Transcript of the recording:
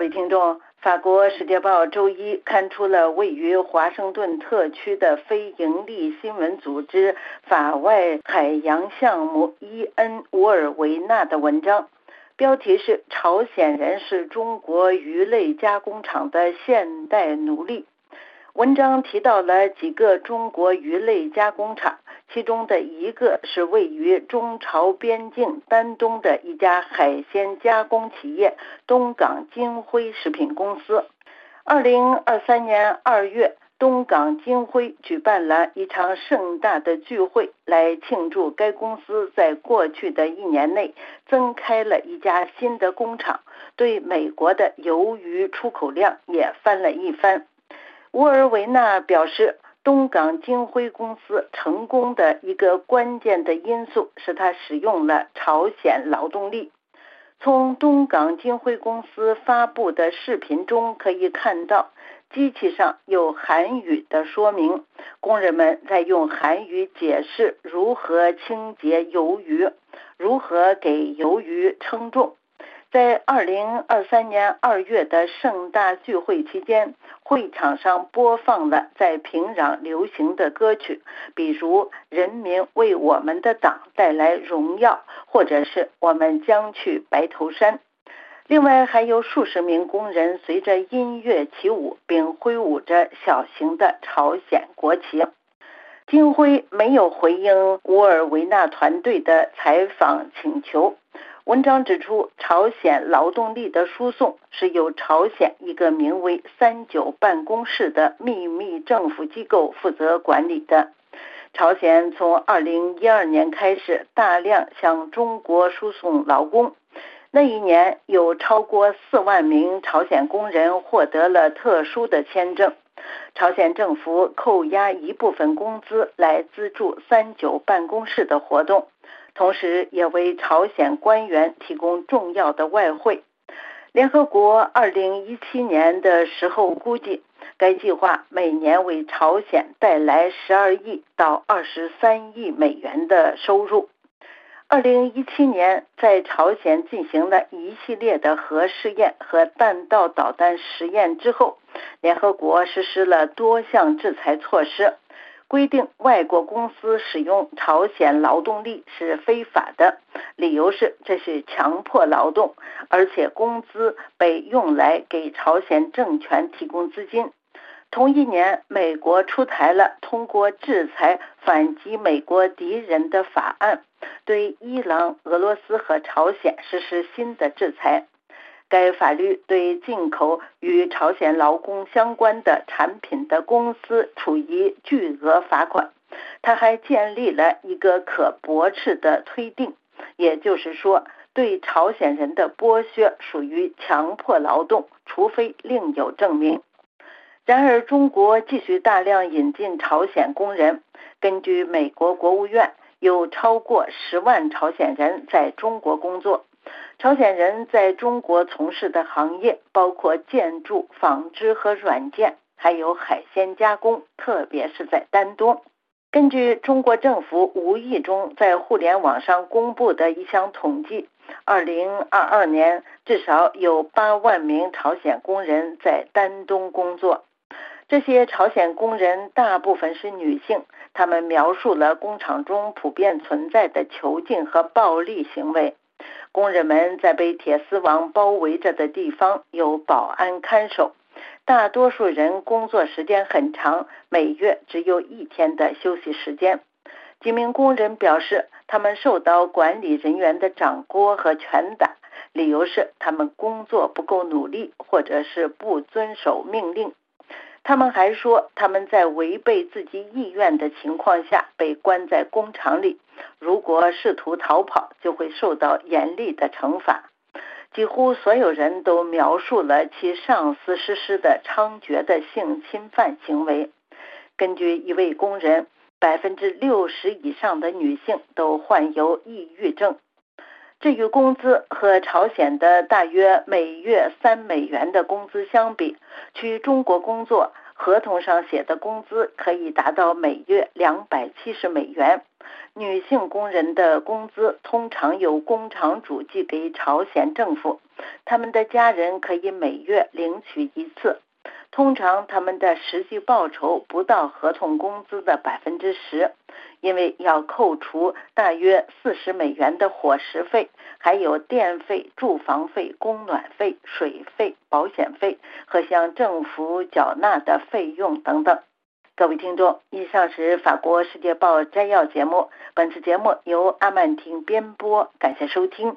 各位听众，法国《世界报》周一刊出了位于华盛顿特区的非营利新闻组织法外海洋项目伊恩·乌尔维纳的文章，标题是“朝鲜人是中国鱼类加工厂的现代奴隶”。文章提到了几个中国鱼类加工厂，其中的一个是位于中朝边境丹东的一家海鲜加工企业——东港金辉食品公司。二零二三年二月，东港金辉举办了一场盛大的聚会，来庆祝该公司在过去的一年内增开了一家新的工厂，对美国的鱿鱼出口量也翻了一番。乌尔维纳表示，东港金辉公司成功的一个关键的因素是它使用了朝鲜劳动力。从东港金辉公司发布的视频中可以看到，机器上有韩语的说明，工人们在用韩语解释如何清洁鱿鱼，如何给鱿鱼称重。在二零二三年二月的盛大聚会期间，会场上播放了在平壤流行的歌曲，比如《人民为我们的党带来荣耀》，或者是我们将去白头山。另外，还有数十名工人随着音乐起舞，并挥舞着小型的朝鲜国旗。金辉没有回应乌尔维纳团队的采访请求。文章指出，朝鲜劳动力的输送是由朝鲜一个名为“三九办公室”的秘密政府机构负责管理的。朝鲜从2012年开始大量向中国输送劳工，那一年有超过4万名朝鲜工人获得了特殊的签证。朝鲜政府扣押一部分工资来资助“三九办公室”的活动。同时，也为朝鲜官员提供重要的外汇。联合国二零一七年的时候估计，该计划每年为朝鲜带来十二亿到二十三亿美元的收入。二零一七年，在朝鲜进行了一系列的核试验和弹道导弹实验之后，联合国实施了多项制裁措施。规定外国公司使用朝鲜劳动力是非法的，理由是这是强迫劳动，而且工资被用来给朝鲜政权提供资金。同一年，美国出台了通过制裁反击美国敌人的法案，对伊朗、俄罗斯和朝鲜实施新的制裁。该法律对进口与朝鲜劳工相关的产品的公司处以巨额罚款。他还建立了一个可驳斥的推定，也就是说，对朝鲜人的剥削属于强迫劳动，除非另有证明。然而，中国继续大量引进朝鲜工人。根据美国国务院，有超过十万朝鲜人在中国工作。朝鲜人在中国从事的行业包括建筑、纺织和软件，还有海鲜加工，特别是在丹东。根据中国政府无意中在互联网上公布的一项统计，二零二二年至少有八万名朝鲜工人在丹东工作。这些朝鲜工人大部分是女性，他们描述了工厂中普遍存在的囚禁和暴力行为。工人们在被铁丝网包围着的地方有保安看守，大多数人工作时间很长，每月只有一天的休息时间。几名工人表示，他们受到管理人员的掌掴和拳打，理由是他们工作不够努力，或者是不遵守命令。他们还说，他们在违背自己意愿的情况下被关在工厂里，如果试图逃跑，就会受到严厉的惩罚。几乎所有人都描述了其上司实施的猖獗的性侵犯行为。根据一位工人，百分之六十以上的女性都患有抑郁症。至于工资和朝鲜的大约每月三美元的工资相比，去中国工作合同上写的工资可以达到每月两百七十美元。女性工人的工资通常由工厂主寄给朝鲜政府，他们的家人可以每月领取一次。通常他们的实际报酬不到合同工资的百分之十，因为要扣除大约四十美元的伙食费，还有电费、住房费、供暖费、水费、保险费和向政府缴纳的费用等等。各位听众，以上是法国世界报摘要节目。本次节目由阿曼婷编播，感谢收听。